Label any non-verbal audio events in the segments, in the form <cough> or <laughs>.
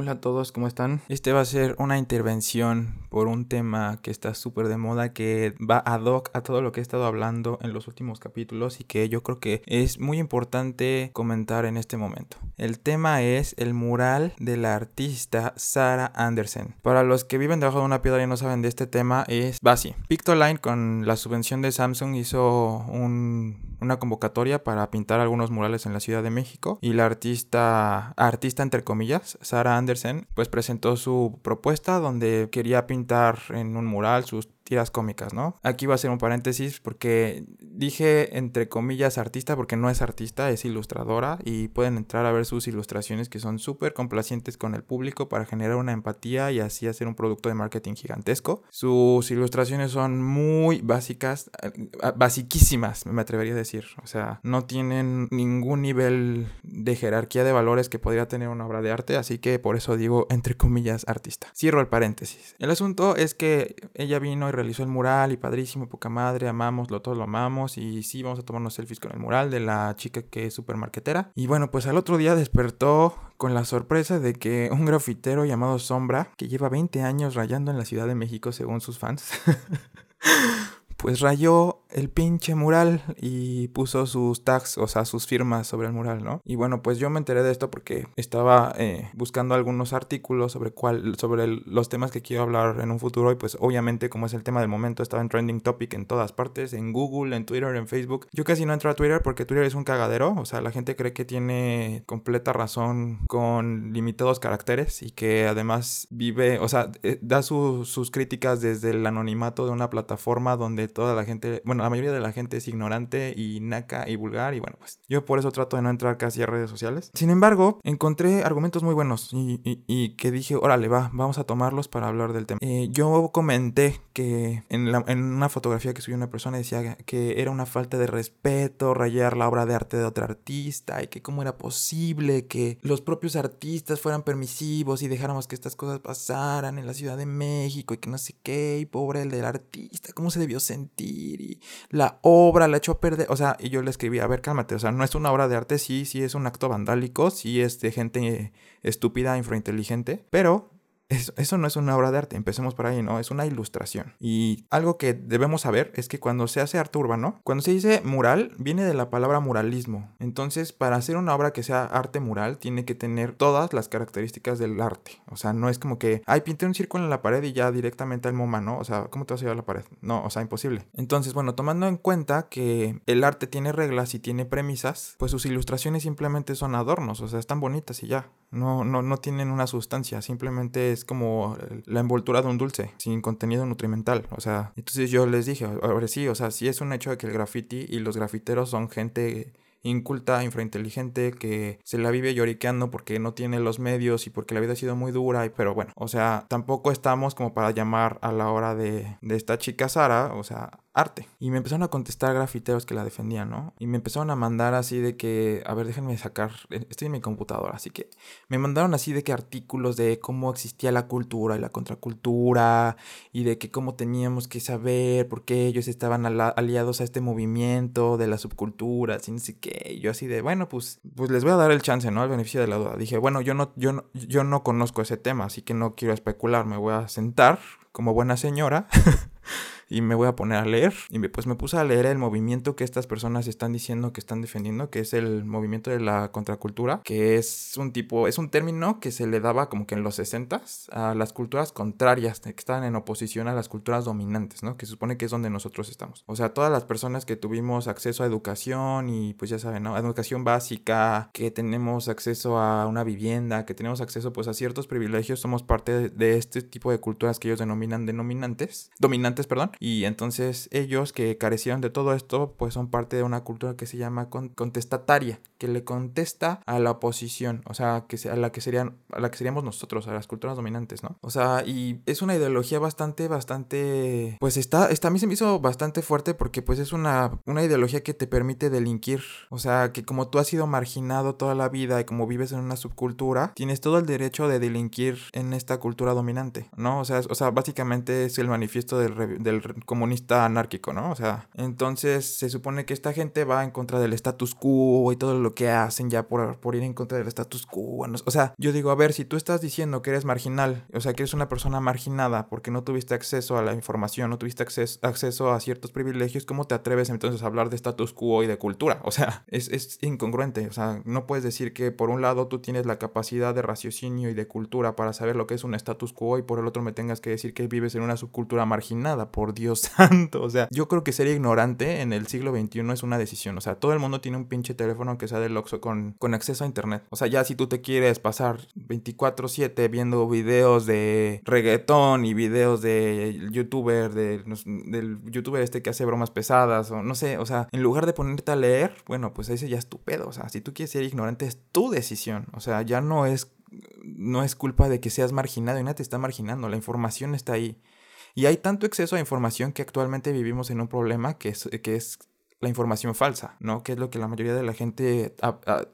Hola a todos, ¿cómo están? Este va a ser una intervención por un tema que está súper de moda, que va ad hoc a todo lo que he estado hablando en los últimos capítulos y que yo creo que es muy importante comentar en este momento. El tema es el mural de la artista Sarah Anderson. Para los que viven debajo de una piedra y no saben de este tema, es Basi. Pictoline con la subvención de Samsung hizo una convocatoria para pintar algunos murales en la Ciudad de México. Y la artista, artista entre comillas, Sarah Anderson, pues presentó su propuesta donde quería pintar en un mural sus tiras cómicas, ¿no? Aquí va a ser un paréntesis porque dije entre comillas artista porque no es artista, es ilustradora y pueden entrar a ver sus ilustraciones que son súper complacientes con el público para generar una empatía y así hacer un producto de marketing gigantesco. Sus ilustraciones son muy básicas, eh, basiquísimas, me atrevería a decir. O sea, no tienen ningún nivel de jerarquía de valores que podría tener una obra de arte, así que por eso digo entre comillas artista. Cierro el paréntesis. El asunto es que ella vino y realizó el mural y padrísimo, poca madre, amámoslo, todos lo amamos y sí, vamos a tomarnos selfies con el mural de la chica que es súper marquetera. Y bueno, pues al otro día despertó con la sorpresa de que un grafitero llamado Sombra, que lleva 20 años rayando en la Ciudad de México según sus fans, <laughs> pues rayó el pinche mural y puso sus tags, o sea, sus firmas sobre el mural, ¿no? Y bueno, pues yo me enteré de esto porque estaba eh, buscando algunos artículos sobre cuál, sobre los temas que quiero hablar en un futuro y pues obviamente como es el tema del momento estaba en trending topic en todas partes, en Google, en Twitter, en Facebook. Yo casi no entro a Twitter porque Twitter es un cagadero, o sea, la gente cree que tiene completa razón con limitados caracteres y que además vive, o sea, eh, da sus críticas desde el anonimato de una plataforma donde toda la gente, bueno, la mayoría de la gente es ignorante y naca y vulgar y bueno, pues yo por eso trato de no entrar casi a redes sociales. Sin embargo, encontré argumentos muy buenos y, que dije, órale, va, vamos a tomarlos para hablar del tema. Eh, yo comenté que en, en una fotografía que subió una persona decía que era una falta de respeto rayar la obra de arte de otro artista y que cómo era posible que los propios artistas fueran permisivos y dejáramos que estas cosas pasaran en la Ciudad de México y que no sé qué, y pobre el del artista, cómo se debió sentir y la obra la echó a perder. O sea, y yo le escribí, a ver, cálmate. O sea, no es una obra de arte, sí, sí es un acto vandálico, sí es de gente estúpida, infrainteligente, pero eso, no es una obra de arte, empecemos por ahí, ¿no? Es una ilustración. Y algo que debemos saber es que cuando se hace arte urbano, cuando se dice mural, viene de la palabra muralismo. Entonces, para hacer una obra que sea arte mural, tiene que tener todas las características del arte. O sea, no es como que, ay, pinté un círculo en la pared y ya directamente al MoMA, ¿no? O sea, ¿cómo te vas a llevar a la pared? No, o sea, imposible. Entonces, bueno, tomando en cuenta que el arte tiene reglas y tiene premisas, pues sus ilustraciones simplemente son adornos, o sea, están bonitas y ya. No, no, no tienen una sustancia, simplemente es como la envoltura de un dulce, sin contenido nutrimental. O sea, entonces yo les dije, ahora sí, o sea, sí es un hecho de que el graffiti y los grafiteros son gente inculta, infrainteligente, que se la vive lloriqueando porque no tiene los medios y porque la vida ha sido muy dura, pero bueno, o sea, tampoco estamos como para llamar a la hora de, de esta chica Sara, o sea, arte. Y me empezaron a contestar grafiteros que la defendían, ¿no? Y me empezaron a mandar así de que, a ver, déjenme sacar, estoy en mi computadora, así que me mandaron así de que artículos de cómo existía la cultura y la contracultura y de que cómo teníamos que saber por qué ellos estaban aliados a este movimiento de la subcultura, así no sé qué. Y yo así de, bueno, pues, pues les voy a dar el chance, ¿no? Al beneficio de la duda. Dije, bueno, yo no, yo no, yo no conozco ese tema, así que no quiero especular, me voy a sentar como buena señora. <laughs> y me voy a poner a leer. Y pues me puse a leer el movimiento que estas personas están diciendo que están defendiendo, que es el movimiento de la contracultura, que es un tipo, es un término que se le daba como que en los 60 a las culturas contrarias, que estaban en oposición a las culturas dominantes, ¿no? Que se supone que es donde nosotros estamos. O sea, todas las personas que tuvimos acceso a educación y pues ya saben, ¿no? Educación básica, que tenemos acceso a una vivienda, que tenemos acceso pues a ciertos privilegios, somos parte de este tipo de culturas que ellos denominan denominantes, dominantes, perdón, y entonces ellos que carecieron de todo esto, pues son parte de una cultura que se llama contestataria, que le contesta a la oposición, o sea, que a la que serían, a la que seríamos nosotros, a las culturas dominantes, ¿no? O sea, y es una ideología bastante, bastante, pues está, está a mí se me hizo bastante fuerte porque pues es una, una ideología que te permite delinquir, o sea, que como tú has sido marginado toda la vida y como vives en una subcultura, tienes todo el derecho de delinquir en esta cultura dominante, ¿no? O sea, o sea básicamente es el manifiesto del, del comunista anárquico, ¿no? O sea, entonces se supone que esta gente va en contra del status quo y todo lo que hacen ya por, por ir en contra del status quo. O sea, yo digo, a ver, si tú estás diciendo que eres marginal, o sea, que eres una persona marginada porque no tuviste acceso a la información, no tuviste acceso, a ciertos privilegios, ¿cómo te atreves entonces a hablar de status quo y de cultura? O sea, <laughs> es, es incongruente. O sea, no puedes decir que por un lado tú tienes la capacidad de raciocinio y de cultura para saber lo que es un status quo y por el otro me tengas que decir que vives en una subcultura marginada, por Dios <laughs> santo. O sea, yo creo que ser ignorante en el siglo XXI es una decisión. O sea, todo el mundo tiene un pinche teléfono que sea del Oxxo con, con acceso a internet. O sea, ya si tú te quieres pasar 24/7 viendo videos de reggaetón y videos de youtuber, de, del youtuber este que hace bromas pesadas o no sé, o sea, en lugar de ponerte a leer, bueno, pues ese ya es tu pedo. O sea, si tú quieres ser ignorante es tu decisión. O sea, ya no es no es culpa de que seas marginado y nadie te está marginando, la información está ahí. Y hay tanto exceso de información que actualmente vivimos en un problema que es, que es la información falsa, ¿no? Que es lo que la mayoría de la gente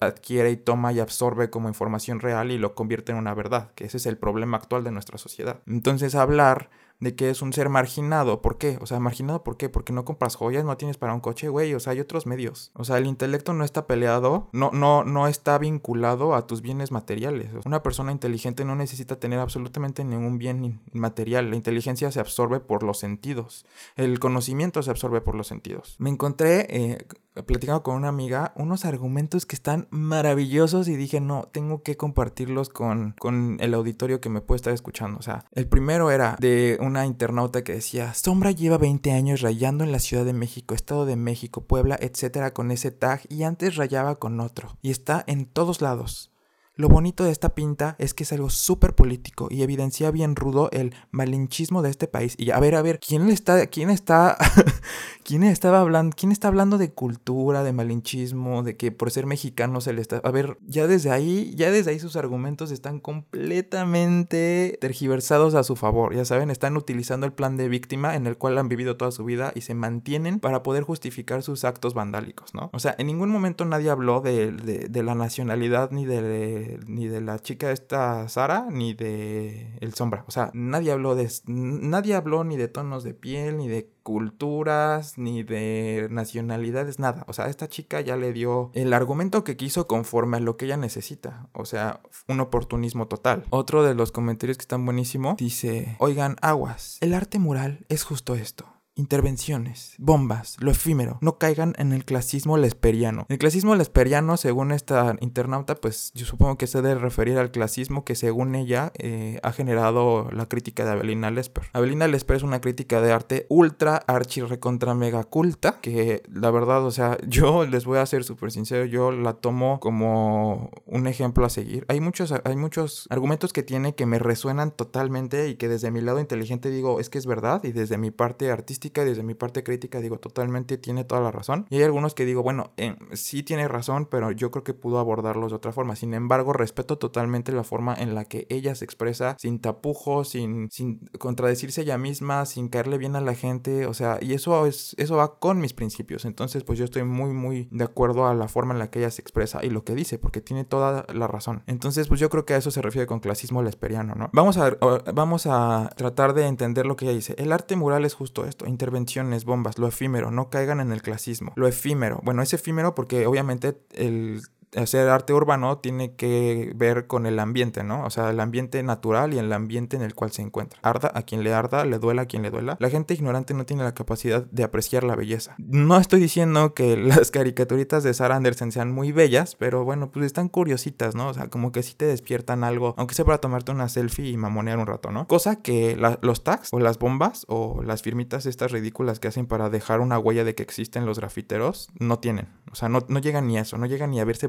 adquiere y toma y absorbe como información real y lo convierte en una verdad, que ese es el problema actual de nuestra sociedad. Entonces hablar de que es un ser marginado. ¿Por qué? O sea, marginado ¿por qué? Porque no compras joyas, no tienes para un coche, güey. O sea, hay otros medios. O sea, el intelecto no está peleado, no, no, no está vinculado a tus bienes materiales. Una persona inteligente no necesita tener absolutamente ningún bien material. La inteligencia se absorbe por los sentidos. El conocimiento se absorbe por los sentidos. Me encontré eh, platicando con una amiga unos argumentos que están maravillosos y dije, no, tengo que compartirlos con, con el auditorio que me puede estar escuchando. O sea, el primero era de una internauta que decía, Sombra lleva 20 años rayando en la Ciudad de México, Estado de México, Puebla, etcétera, con ese tag y antes rayaba con otro. Y está en todos lados. Lo bonito de esta pinta es que es algo súper político y evidencia bien rudo el malinchismo de este país. Y a ver, a ver, ¿quién le está, quién está, <laughs> quién estaba hablando, quién está hablando de cultura, de malinchismo, de que por ser mexicano se le está, a ver, ya desde ahí, ya desde ahí sus argumentos están completamente tergiversados a su favor. Ya saben, están utilizando el plan de víctima en el cual han vivido toda su vida y se mantienen para poder justificar sus actos vandálicos, ¿no? O sea, en ningún momento nadie habló de, de la nacionalidad ni de ni de la chica esta Sara, ni de el Sombra. O sea, nadie habló de nadie habló ni de tonos de piel, ni de culturas, ni de nacionalidades, nada. O sea, esta chica ya le dio el argumento que quiso conforme a lo que ella necesita. O sea, un oportunismo total. Otro de los comentarios que están buenísimo dice, oigan, aguas, el arte mural es justo esto intervenciones, bombas, lo efímero, no caigan en el clasismo lesperiano. El clasismo lesperiano, según esta internauta, pues yo supongo que se debe referir al clasismo que según ella eh, ha generado la crítica de Abelina Lesper. Abelina Lesper es una crítica de arte ultra, archi, recontra, mega culta, que la verdad, o sea, <laughs> yo les voy a ser súper sincero, yo la tomo como un ejemplo a seguir. Hay muchos, hay muchos argumentos que tiene que me resuenan totalmente y que desde mi lado inteligente digo, es que es verdad, y desde mi parte artística desde mi parte crítica digo totalmente tiene toda la razón. Y hay algunos que digo, bueno, eh, sí tiene razón, pero yo creo que pudo abordarlos de otra forma. Sin embargo, respeto totalmente la forma en la que ella se expresa sin tapujos, sin, sin contradecirse ella misma, sin caerle bien a la gente. O sea, y eso, es, eso va con mis principios. Entonces, pues yo estoy muy, muy de acuerdo a la forma en la que ella se expresa y lo que dice, porque tiene toda la razón. Entonces, pues yo creo que a eso se refiere con clasismo lesperiano, ¿no? Vamos a, vamos a tratar de entender lo que ella dice. El arte mural es justo esto intervenciones, bombas, lo efímero, no caigan en el clasismo. Lo efímero, bueno, es efímero porque obviamente el hacer arte urbano tiene que ver con el ambiente, ¿no? O sea, el ambiente natural y el ambiente en el cual se encuentra. Arda a quien le arda, le duela a quien le duela. La gente ignorante no tiene la capacidad de apreciar la belleza. No estoy diciendo que <laughs> las caricaturitas de Sarah Anderson sean muy bellas, pero bueno, pues están curiositas, ¿no? O sea, como que sí te despiertan algo, aunque sea para tomarte una selfie y mamonear un rato, ¿no? Cosa que los tags o las bombas o las firmitas estas ridículas que hacen para dejar una huella de que existen los grafiteros no tienen. O sea, no, no llegan ni a eso, no llegan ni a verse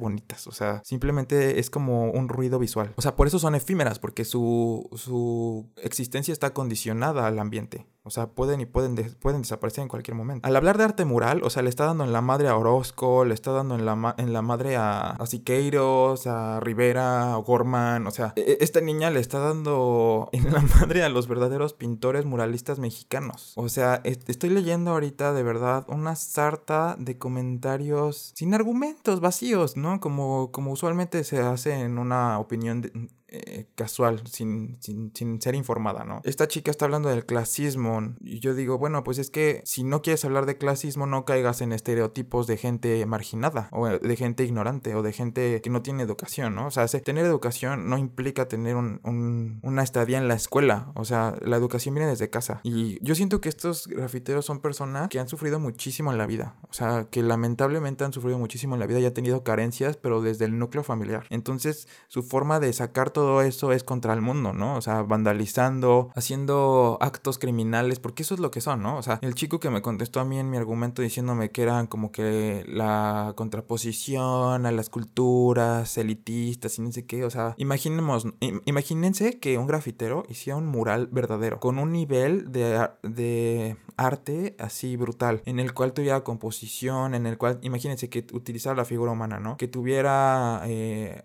o sea, simplemente es como un ruido visual. O sea, por eso son efímeras, porque su, su existencia está condicionada al ambiente. O sea, pueden y pueden, pueden desaparecer en cualquier momento. Al hablar de arte mural, o sea, le está dando en la madre a Orozco, le está dando en la, en la madre a, a Siqueiros, a Rivera, a Gorman. O sea, e, esta niña le está dando en la <laughs> madre a los verdaderos pintores muralistas mexicanos. O sea, estoy leyendo ahorita de verdad una sarta de comentarios sin argumentos, vacíos, ¿no? Como, como usualmente se hace en una opinión eh, casual, sin, sin, sin, ser informada, ¿no? Esta chica está hablando del clasismo y yo digo, bueno, pues es que si no quieres hablar de clasismo, no caigas en estereotipos de gente marginada o de gente ignorante o de gente que no tiene educación, ¿no? O sea, tener educación no implica tener un, un, una estadía en la escuela, o sea, la educación viene desde casa. Y yo siento que estos grafiteros son personas que han sufrido muchísimo en la vida, o sea, que lamentablemente han sufrido muchísimo en la vida y han tenido carencias, pero desde el núcleo familiar. Entonces, su forma de sacar todo eso es contra el mundo, ¿no? O sea, vandalizando, haciendo actos criminales, porque eso es lo que son, ¿no? O sea, el chico que me contestó a mí en mi argumento diciéndome que eran como que la contraposición a las culturas elitistas y no sé qué, o sea, imaginemos, imagínense que un grafitero hiciera un mural verdadero, con un nivel de, de arte así brutal, en el cual tuviera composición, en el cual, imagínense que utilizara la figura humana, ¿no? Que tuviera... Eh,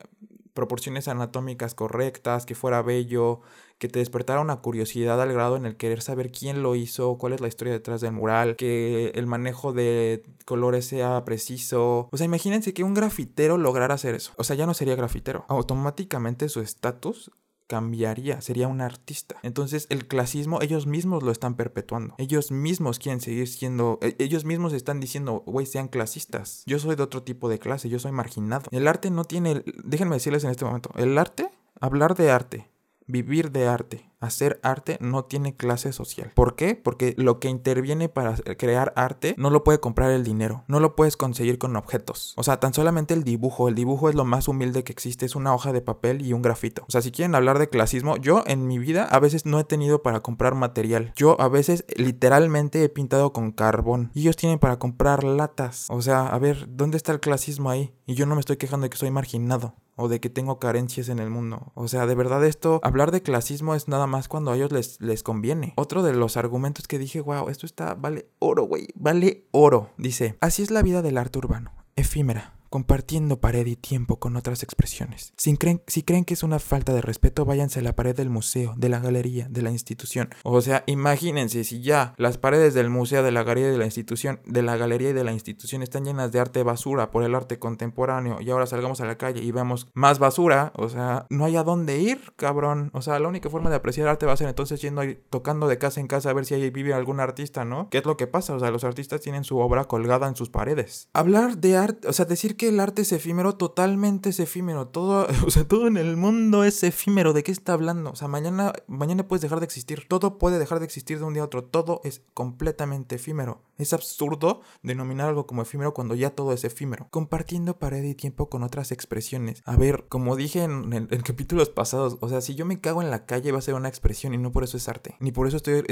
proporciones anatómicas correctas, que fuera bello, que te despertara una curiosidad al grado en el querer saber quién lo hizo, cuál es la historia detrás del mural, que el manejo de colores sea preciso. O sea, imagínense que un grafitero lograra hacer eso. O sea, ya no sería grafitero. Automáticamente su estatus cambiaría, sería un artista. Entonces el clasismo ellos mismos lo están perpetuando. Ellos mismos quieren seguir siendo, e, ellos mismos están diciendo, güey, sean clasistas. Yo soy de otro tipo de clase, yo soy marginado. El arte no tiene, déjenme decirles en este momento, el arte, hablar de arte, vivir de arte, hacer arte no tiene clase social. ¿Por qué? Porque lo que interviene para crear arte no lo puede comprar el dinero, no lo puedes conseguir con objetos. O sea, tan solamente el dibujo, el dibujo es lo más humilde que existe, es una hoja de papel y un grafito. O sea, si quieren hablar de clasismo, yo en mi vida a veces no he tenido para comprar material. Yo a veces literalmente he pintado con carbón y ellos tienen para comprar latas. O sea, a ver, ¿dónde está el clasismo ahí? Y yo no me estoy quejando de que soy marginado o de que tengo carencias en el mundo. O sea, de verdad esto, hablar de clasismo es nada más cuando a ellos les, les conviene. Otro de los argumentos que dije, wow, esto está, vale oro, güey, vale oro. Dice, así es la vida del arte urbano, efímera compartiendo pared y tiempo con otras expresiones. Si creen, que es una falta de respeto, váyanse a la pared del museo, de la galería, de la institución. O sea, imagínense si ya las paredes del museo, de la galería y de la institución, de la galería y de la institución están llenas de arte basura por el arte contemporáneo y ahora salgamos a la calle y vemos más basura, o sea, no hay a dónde ir, cabrón. O sea, la única forma de apreciar arte va a ser entonces yendo y tocando de casa en casa a ver si ahí vive algún artista, ¿no? ¿Qué es lo que pasa? O sea, los artistas tienen su obra colgada en sus paredes. Hablar de arte, o sea, decir que el arte es efímero, totalmente es efímero. Todo, <laughs> o sea, todo en el mundo es efímero. ¿De qué está hablando? O sea, mañana, mañana puedes dejar de existir. Todo puede dejar de existir de un día a otro. Todo es completamente efímero. Es absurdo denominar algo como efímero cuando ya todo es efímero. Compartiendo pared y tiempo con otras expresiones. A ver, como dije en, en, <laughs> capítulos pasados, o sea, si yo me cago en la calle va a ser una expresión y no por eso es arte. Ni por eso estoy,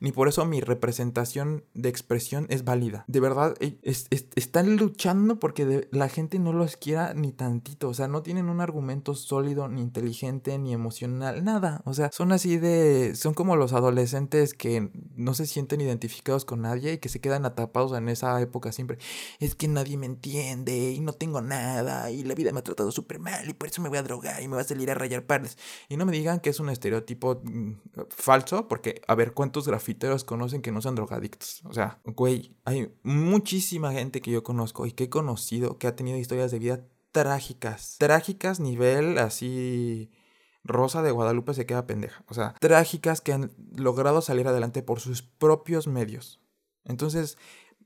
ni por eso mi representación de expresión es válida. De verdad, e, están luchando porque la gente no los quiera ni tantito. O sea, no tienen un argumento sólido, ni inteligente, ni emocional, nada. O sea, son así de. Son como los adolescentes que no se sienten identificados con nadie y que se quedan atrapados en esa época siempre. Es que nadie me entiende y no tengo nada y la vida me ha tratado súper mal y por eso me voy a drogar y me voy a salir a rayar pares. Y no me digan que es un estereotipo mm, falso, porque a ver cuántos grafiteros conocen que no son drogadictos. O sea, güey, hay muchísima gente que yo conozco y que he conocido que ha tenido historias de vida trágicas. Trágicas nivel así... Rosa de Guadalupe se queda pendeja. O sea, trágicas que han logrado salir adelante por sus propios medios. Entonces,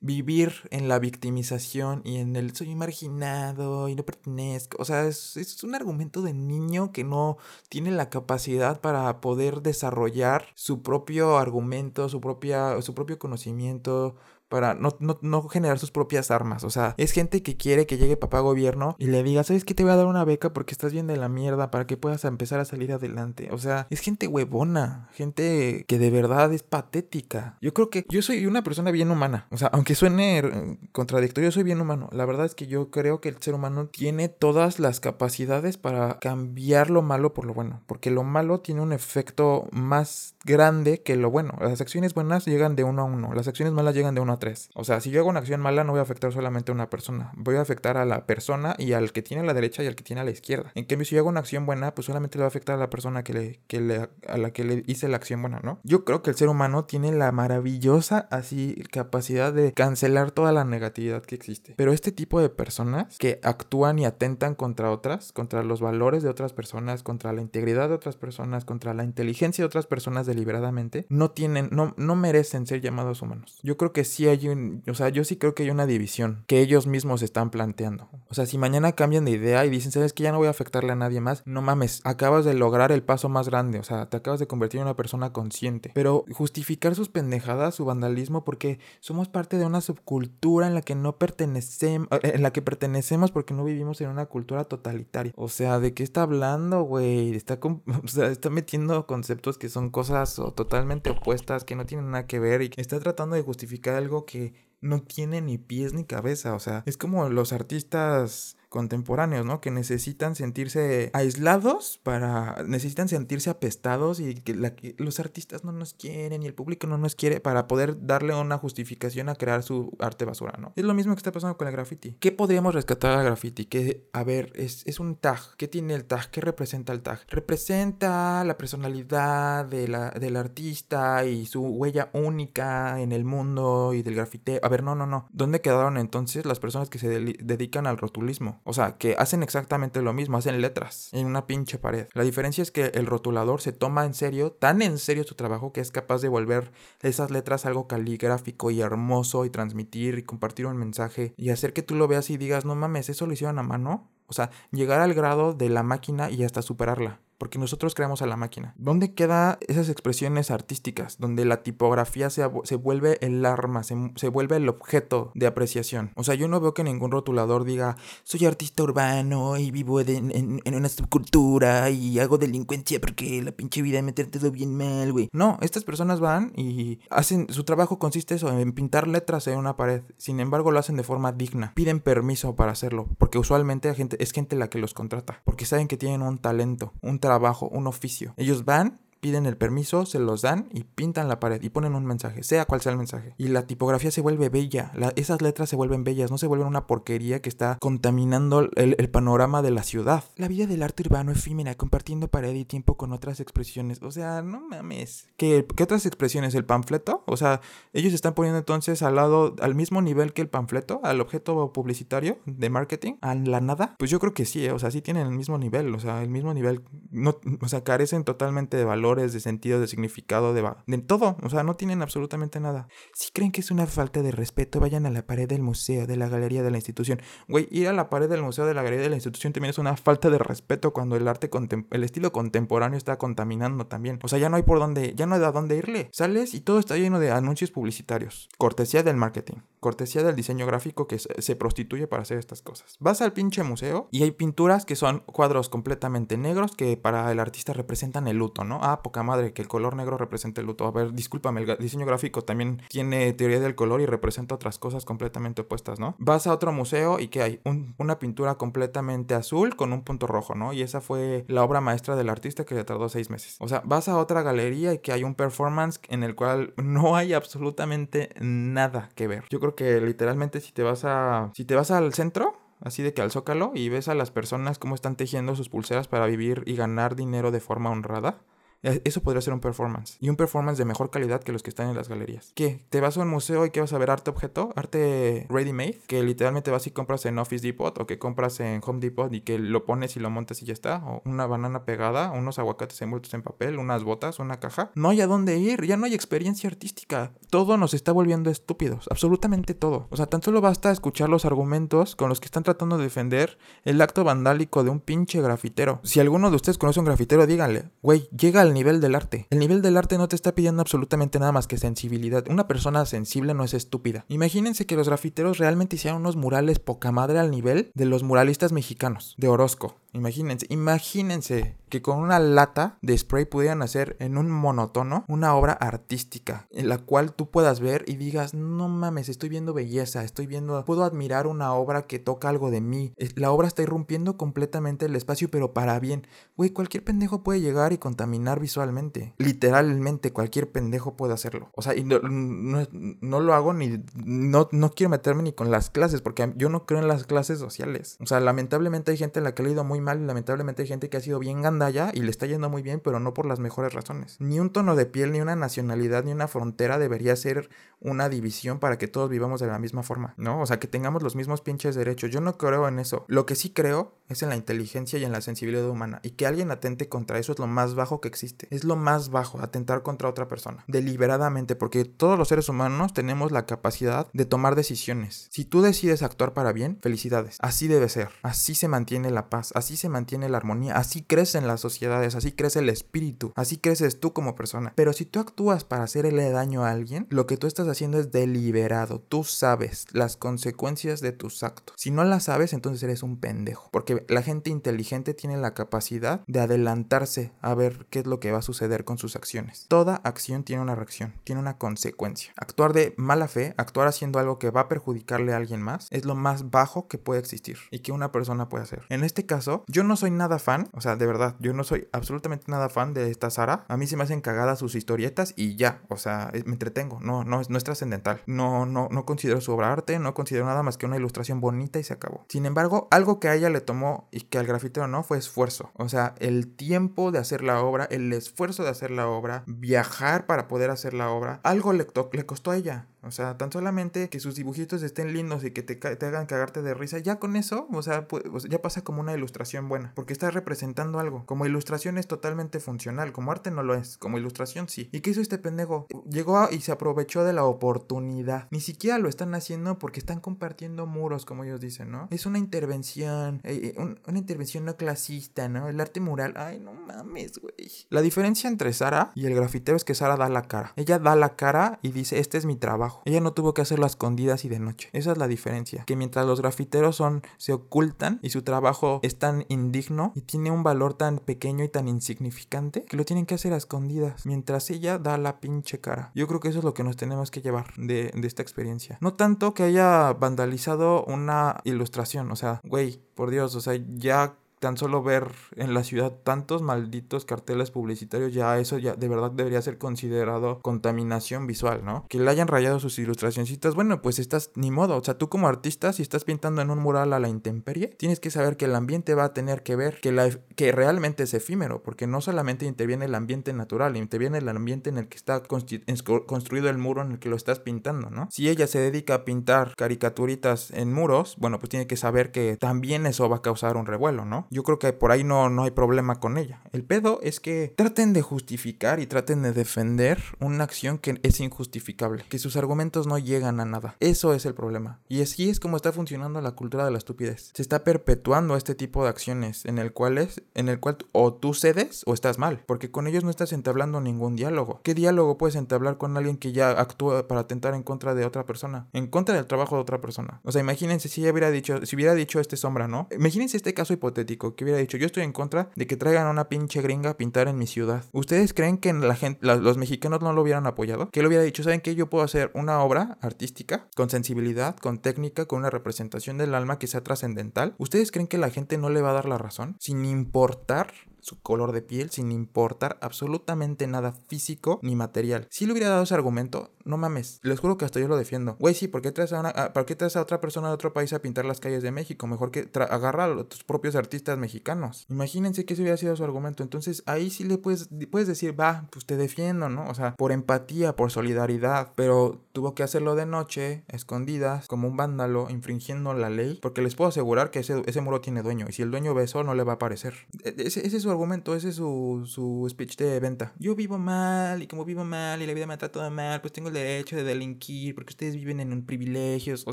vivir en la victimización y en el soy marginado y no pertenezco. O sea, es, es, un argumento de niño que no tiene la capacidad para poder desarrollar su propio argumento, su, propia, su propio conocimiento, para no, no, no, generar sus propias armas. O sea, es gente que quiere que llegue papá gobierno y le diga, ¿sabes qué? Te voy a dar una beca porque estás bien de la mierda para que puedas empezar a salir adelante. O sea, es gente huevona, gente que de verdad es patética. Yo creo que yo soy una persona bien humana. O sea, aunque suene eh, contradictorio, soy bien humano. La verdad es que yo creo que el ser humano tiene todas las capacidades para cambiar lo malo por lo bueno. Porque lo malo tiene un efecto más grande que lo bueno. Las acciones buenas llegan de uno a uno. Las acciones malas llegan de uno a O sea, si yo hago una acción mala, no voy a afectar solamente a una persona. Voy a afectar a la persona y al que tiene a la derecha y al que tiene a la izquierda. En cambio, si yo hago una acción buena, pues solamente le va a afectar a la persona que le, que le, a la que le hice la acción buena, ¿no? Yo creo que el ser humano tiene la maravillosa así capacidad de cancelar toda la negatividad que existe. Pero este tipo de personas que actúan y atentan contra otras, contra los valores de otras personas, contra la integridad de otras personas, contra la inteligencia de otras personas deliberadamente, no tienen, no, no merecen ser llamados humanos. Yo creo que sí hay un, o sea, yo sí creo que hay una división que ellos mismos están planteando. O sea, si mañana cambian de idea y dicen, sabes que ya no voy a afectarle a nadie más, no mames, acabas de lograr el paso más grande, o sea, te acabas de convertir en una persona consciente. Pero justificar sus pendejadas, su vandalismo, porque somos parte de una subcultura en la que no pertenecemos, eh, en la que pertenecemos porque no vivimos en una cultura totalitaria. O sea, ¿de qué está hablando, güey? Está, <laughs> o sea, está metiendo conceptos que son cosas totalmente opuestas, que no tienen nada que ver y está tratando de justificar algo que no tiene ni pies ni cabeza. O sea, es como los artistas contemporáneos, ¿no? Que necesitan sentirse aislados para, necesitan sentirse apestados y que, los artistas no nos quieren y el público no nos quiere para poder darle una justificación a crear su arte basura, ¿no? Es lo mismo que está pasando con el graffiti. ¿Qué podríamos rescatar al graffiti? Que, a ver, es, es un tag. ¿Qué tiene el tag? ¿Qué representa el tag? Representa la personalidad de la, del artista y su huella única en el mundo y del grafite. A ver, no, no, no. ¿Dónde quedaron entonces las personas que se dedican al rotulismo? O sea, que hacen exactamente lo mismo, hacen letras en una pinche pared. La diferencia es que el rotulador se toma en serio, tan en serio su trabajo, que es capaz de volver esas letras algo caligráfico y hermoso y transmitir y compartir un mensaje y hacer que tú lo veas y digas, no mames, eso lo hicieron a mano. O sea, llegar al grado de la máquina y hasta superarla porque nosotros creamos a la máquina. ¿Dónde quedan esas expresiones artísticas? Donde la tipografía se, se vuelve el arma, se, se, vuelve el objeto de apreciación. O sea, yo no veo que ningún rotulador diga, soy artista urbano y vivo en, en, una subcultura y hago delincuencia porque la pinche vida me trata bien mal, güey. No, estas personas van y hacen, su trabajo consiste eso, en pintar letras en una pared. Sin embargo, lo hacen de forma digna. Piden permiso para hacerlo, porque usualmente gente, es gente la que los contrata, porque saben que tienen un talento, un talento trabajo, un oficio. Ellos van piden el permiso, se los dan y pintan la pared y ponen un mensaje, sea cual sea el mensaje. Y la tipografía se vuelve bella, esas letras se vuelven bellas, no se vuelven una porquería que está contaminando el, panorama de la ciudad. La vida del arte urbano efímera, compartiendo pared y tiempo con otras expresiones. O sea, no mames. ¿Qué, ¿Qué otras expresiones? ¿El panfleto? O sea, ellos están poniendo entonces al lado, al mismo nivel que el panfleto, al objeto publicitario de marketing, a la nada. Pues yo creo que sí, ¿eh? o sea, sí tienen el mismo nivel, o sea, el mismo nivel, no, o sea, carecen totalmente de valor de sentido, de significado, de, de todo. O sea, no tienen absolutamente nada. Si creen que es una falta de respeto, vayan a la pared del museo, de la galería de la institución. Güey, ir a la pared del museo, de la galería de la institución también es una falta de respeto cuando el arte, el estilo contemporáneo está contaminando también. O sea, ya no hay por dónde, ya no hay a dónde irle. Sales y todo está lleno de anuncios publicitarios. Cortesía del marketing. Cortesía del diseño gráfico que se prostituye para hacer estas cosas. Vas al pinche museo y hay pinturas que son cuadros completamente negros que para el artista representan el luto, ¿no? Ah, poca madre, que el color negro representa el luto. A ver, discúlpame, el diseño gráfico también tiene teoría del color y representa otras cosas completamente opuestas, ¿no? Vas a otro museo y ¿qué hay? una pintura completamente azul con un punto rojo, ¿no? Y esa fue la obra maestra del artista que le tardó seis meses. O sea, vas a otra galería y que hay un performance en el cual no hay absolutamente nada que ver. Yo creo que literalmente si te vas a si te vas al centro así de que al zócalo y ves a las personas cómo están tejiendo sus pulseras para vivir y ganar dinero de forma honrada eso podría ser un performance. Y un performance de mejor calidad que los que están en las galerías. ¿Qué? ¿Te vas a un museo y qué vas a ver arte objeto? Arte ready made. Que literalmente vas y compras en Office Depot o que compras en Home Depot y que lo pones y lo montas y ya está. O una banana pegada, unos aguacates envueltos en papel, unas botas, una caja. No hay a dónde ir. Ya no hay experiencia artística. Todo nos está volviendo estúpidos. Absolutamente todo. O sea, tan solo basta escuchar los argumentos con los que están tratando de defender el acto vandálico de un pinche grafitero. Si alguno de ustedes conoce un grafitero, díganle, güey, llega al nivel del arte. El nivel del arte no te está pidiendo absolutamente nada más que sensibilidad. Una persona sensible no es estúpida. Imagínense que los grafiteros realmente hicieran unos murales poca madre al nivel de los muralistas mexicanos, de Orozco, Imagínense, imagínense que con una lata de spray pudieran hacer en un monotono una obra artística en la cual tú puedas ver y digas, no mames, estoy viendo belleza, estoy viendo, puedo admirar una obra que toca algo de mí. La obra está irrumpiendo completamente el espacio, pero para bien. Güey, cualquier pendejo puede llegar y contaminar visualmente. Literalmente, cualquier pendejo puede hacerlo. O sea, y no, no, lo hago ni, no, no quiero meterme ni con las clases, porque yo no creo en las clases sociales. O sea, lamentablemente hay gente en la que le ha ido muy mal lamentablemente hay gente que ha sido bien gandada y le está yendo muy bien, pero no por las mejores razones. Ni un tono de piel, ni una nacionalidad, ni una frontera debería ser una división para que todos vivamos de la misma forma, ¿no? O sea, que tengamos los mismos pinches derechos. Yo no creo en eso. Lo que sí creo es en la inteligencia y en la sensibilidad humana. Y que alguien atente contra eso es lo más bajo que existe. Es lo más bajo, atentar contra otra persona. Deliberadamente, porque todos los seres humanos tenemos la capacidad de tomar decisiones. Si tú decides actuar para bien, felicidades. Así debe ser. Así se mantiene la paz. Así se mantiene la armonía. Así crecen las sociedades. Así crece el espíritu. Así creces tú como persona. Pero si tú actúas para hacerle daño a alguien, lo que tú estás haciendo es deliberado. Tú sabes las consecuencias de tus actos. Si no las sabes, entonces eres un pendejo. Porque la gente inteligente tiene la capacidad de adelantarse a ver qué es lo que va a suceder con sus acciones. Toda acción tiene una reacción, tiene una consecuencia. Actuar de mala fe, actuar haciendo algo que va a perjudicarle a alguien más, es lo más bajo que puede existir y que una persona puede hacer. En este caso, yo no soy nada fan, o sea, de verdad, yo no soy absolutamente nada fan de esta Sara. A mí se me hacen cagadas sus historietas y ya, o sea, me entretengo. No, no, no es trascendental. No, no, no considero su obra arte, no considero nada más que una ilustración bonita y se acabó. Sin embargo, algo que a ella le tomó y que al grafitero no fue esfuerzo. O sea, el tiempo de hacer la obra, el esfuerzo de hacer la obra, viajar para poder hacer la obra, algo le, le costó a ella. O sea, tan solamente que sus dibujitos estén lindos y que te, te hagan cagarte de risa, ya con eso, o sea, ya pasa como una ilustración buena, porque estás representando algo. Como ilustración es totalmente funcional, como arte no lo es, como ilustración sí. ¿Y qué hizo este pendejo? Llegó y se aprovechó de la oportunidad. Ni siquiera lo están haciendo porque están compartiendo muros, como ellos dicen, ¿no? Es una intervención, eh, una intervención no clasista, ¿no? El arte mural, ay, no mames, güey. La diferencia entre Sara y el grafitero es que Sara da la cara. Ella da la cara y dice, este es mi trabajo ella no tuvo que hacerlo a escondidas y de noche. Esa es la diferencia. Que mientras los grafiteros son, se ocultan y su trabajo es tan indigno y tiene un valor tan pequeño y tan insignificante que lo tienen que hacer a escondidas. Mientras ella da la pinche cara. Yo creo que eso es lo que nos tenemos que llevar de, de esta experiencia. No tanto que haya vandalizado una ilustración. O sea, güey, por Dios, o sea, ya tan solo ver en la ciudad tantos malditos carteles publicitarios, ya eso ya de verdad debería ser considerado contaminación visual, ¿no? Que le hayan rayado sus ilustracioncitas, bueno, pues estás ni modo, o sea, tú como artista, si estás pintando en un mural a la intemperie, tienes que saber que el ambiente va a tener que ver, que, la, que realmente es efímero, porque no solamente interviene el ambiente natural, interviene el ambiente en el que está construido el muro en el que lo estás pintando, ¿no? Si ella se dedica a pintar caricaturitas en muros, bueno, pues tiene que saber que también eso va a causar un revuelo, ¿no? Yo creo que por ahí no, no hay problema con ella. El pedo es que traten de justificar y traten de defender una acción que es injustificable, que sus argumentos no llegan a nada. Eso es el problema. Y así es como está funcionando la cultura de la estupidez. Se está perpetuando este tipo de acciones en el cual es, en el cual o tú cedes o estás mal, porque con ellos no estás entablando ningún diálogo. ¿Qué diálogo puedes entablar con alguien que ya actúa para atentar en contra de otra persona? En contra del trabajo de otra persona. O sea, imagínense si hubiera dicho, si hubiera dicho este sombra, ¿no? Imagínense este caso hipotético que hubiera dicho, yo estoy en contra de que traigan a una pinche gringa a pintar en mi ciudad. ¿Ustedes creen que la gente, los mexicanos no lo hubieran apoyado? Que él hubiera dicho, ¿saben qué? Yo puedo hacer una obra artística con sensibilidad, con técnica, con una representación del alma que sea trascendental. ¿Ustedes creen que la gente no le va a dar la razón? Sin importar su color de piel sin importar absolutamente nada físico ni material. Si le hubiera dado ese argumento, no mames, les juro que hasta yo lo defiendo. Güey, sí, ¿por qué traes a, una, ¿por qué traes a otra persona de otro país a pintar las calles de México? Mejor que agarra a tus propios artistas mexicanos. Imagínense que ese hubiera sido su argumento. Entonces ahí sí le puedes, decir, va, pues te defiendo, ¿no? O sea, por empatía, por solidaridad. Pero tuvo que hacerlo de noche, escondidas, como un vándalo, infringiendo la ley. Porque les puedo asegurar que ese, muro tiene dueño. Y si el dueño ve eso, no le va a aparecer. E, ese, ese es su argumento, ese es su, su speech de venta. Yo vivo mal y como vivo mal y la vida me trata mal, pues tengo el derecho de delinquir porque ustedes viven en un privilegios. O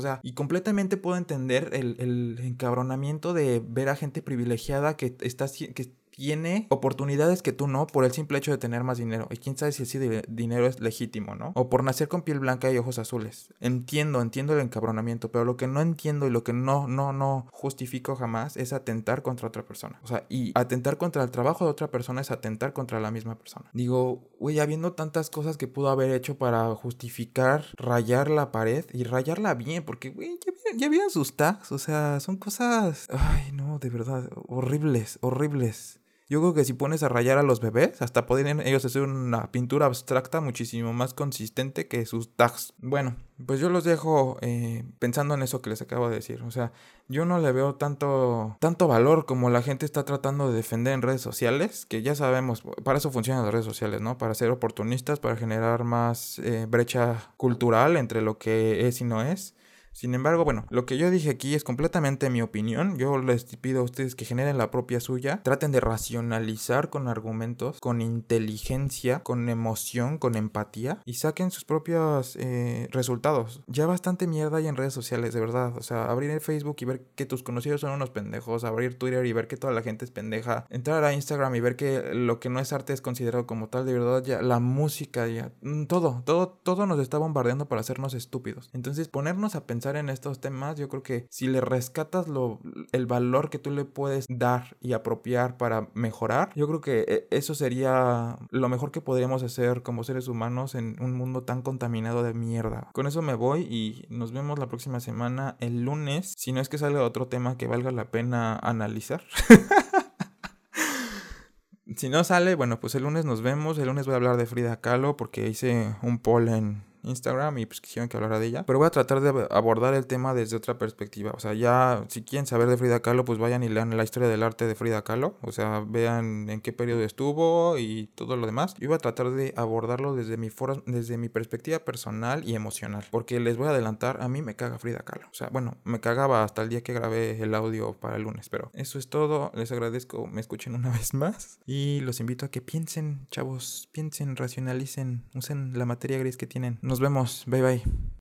sea, y completamente puedo entender el, el encabronamiento de ver a gente privilegiada que está, que tiene oportunidades que tú no por el simple hecho de tener más dinero. Y quién sabe si ese dinero es legítimo, ¿no? O por nacer con piel blanca y ojos azules. Entiendo, entiendo el encabronamiento, pero lo que no entiendo y lo que no, no, no justifico jamás es atentar contra otra persona. O sea, y atentar contra el trabajo de otra persona es atentar contra la misma persona. Digo, güey, habiendo tantas cosas que pudo haber hecho para justificar rayar la pared y rayarla bien, porque, güey, ya, ya sus tags, o sea, son cosas, ay, no, de verdad, horribles, horribles. Yo creo que si pones a rayar a los bebés, hasta podrían ellos hacer una pintura abstracta muchísimo más consistente que sus tags. Bueno, pues yo los dejo eh, pensando en eso que les acabo de decir. O sea, yo no le veo tanto, tanto valor como la gente está tratando de defender en redes sociales, que ya sabemos, para eso funcionan las redes sociales, ¿no? Para ser oportunistas, para generar más eh, brecha cultural entre lo que es y no es. Sin embargo, bueno, lo que yo dije aquí es completamente mi opinión. Yo les pido a ustedes que generen la propia suya. Traten de racionalizar con argumentos, con inteligencia, con emoción, con empatía y saquen sus propios eh, resultados. Ya bastante mierda hay en redes sociales, de verdad. O sea, abrir el Facebook y ver que tus conocidos son unos pendejos. Abrir Twitter y ver que toda la gente es pendeja. Entrar a Instagram y ver que lo que no es arte es considerado como tal. De verdad, ya la música, ya mm, todo, todo, todo nos está bombardeando para hacernos estúpidos. Entonces, ponernos a pensar en estos temas, yo creo que si le rescatas lo, el valor que tú le puedes dar y apropiar para mejorar, yo creo que eh, eso sería lo mejor que podríamos hacer como seres humanos en un mundo tan contaminado de mierda. Con eso me voy y nos vemos la próxima semana, el lunes, si no es que salga otro tema que valga la pena analizar. <laughs> si no sale, bueno, pues el lunes nos vemos. El lunes voy a hablar de Frida Kahlo porque hice un poll en, Instagram y pues quisieron que hablara de ella. Pero voy a tratar de abordar el tema desde otra perspectiva. O sea, ya si quieren saber de Frida Kahlo, pues vayan y lean la historia del arte de Frida Kahlo. O sea, vean en qué periodo estuvo y todo lo demás. Yo voy a tratar de abordarlo desde mi, desde mi perspectiva personal y emocional. Porque les voy a adelantar, a mí me caga Frida Kahlo. O sea, bueno, me cagaba hasta el día que grabé el audio para el lunes. Pero eso es todo. Les agradezco, me escuchen una <laughs> vez más. Y los invito a que piensen, chavos, piensen, racionalicen, usen la materia gris que tienen. Nos vemos. Bye bye.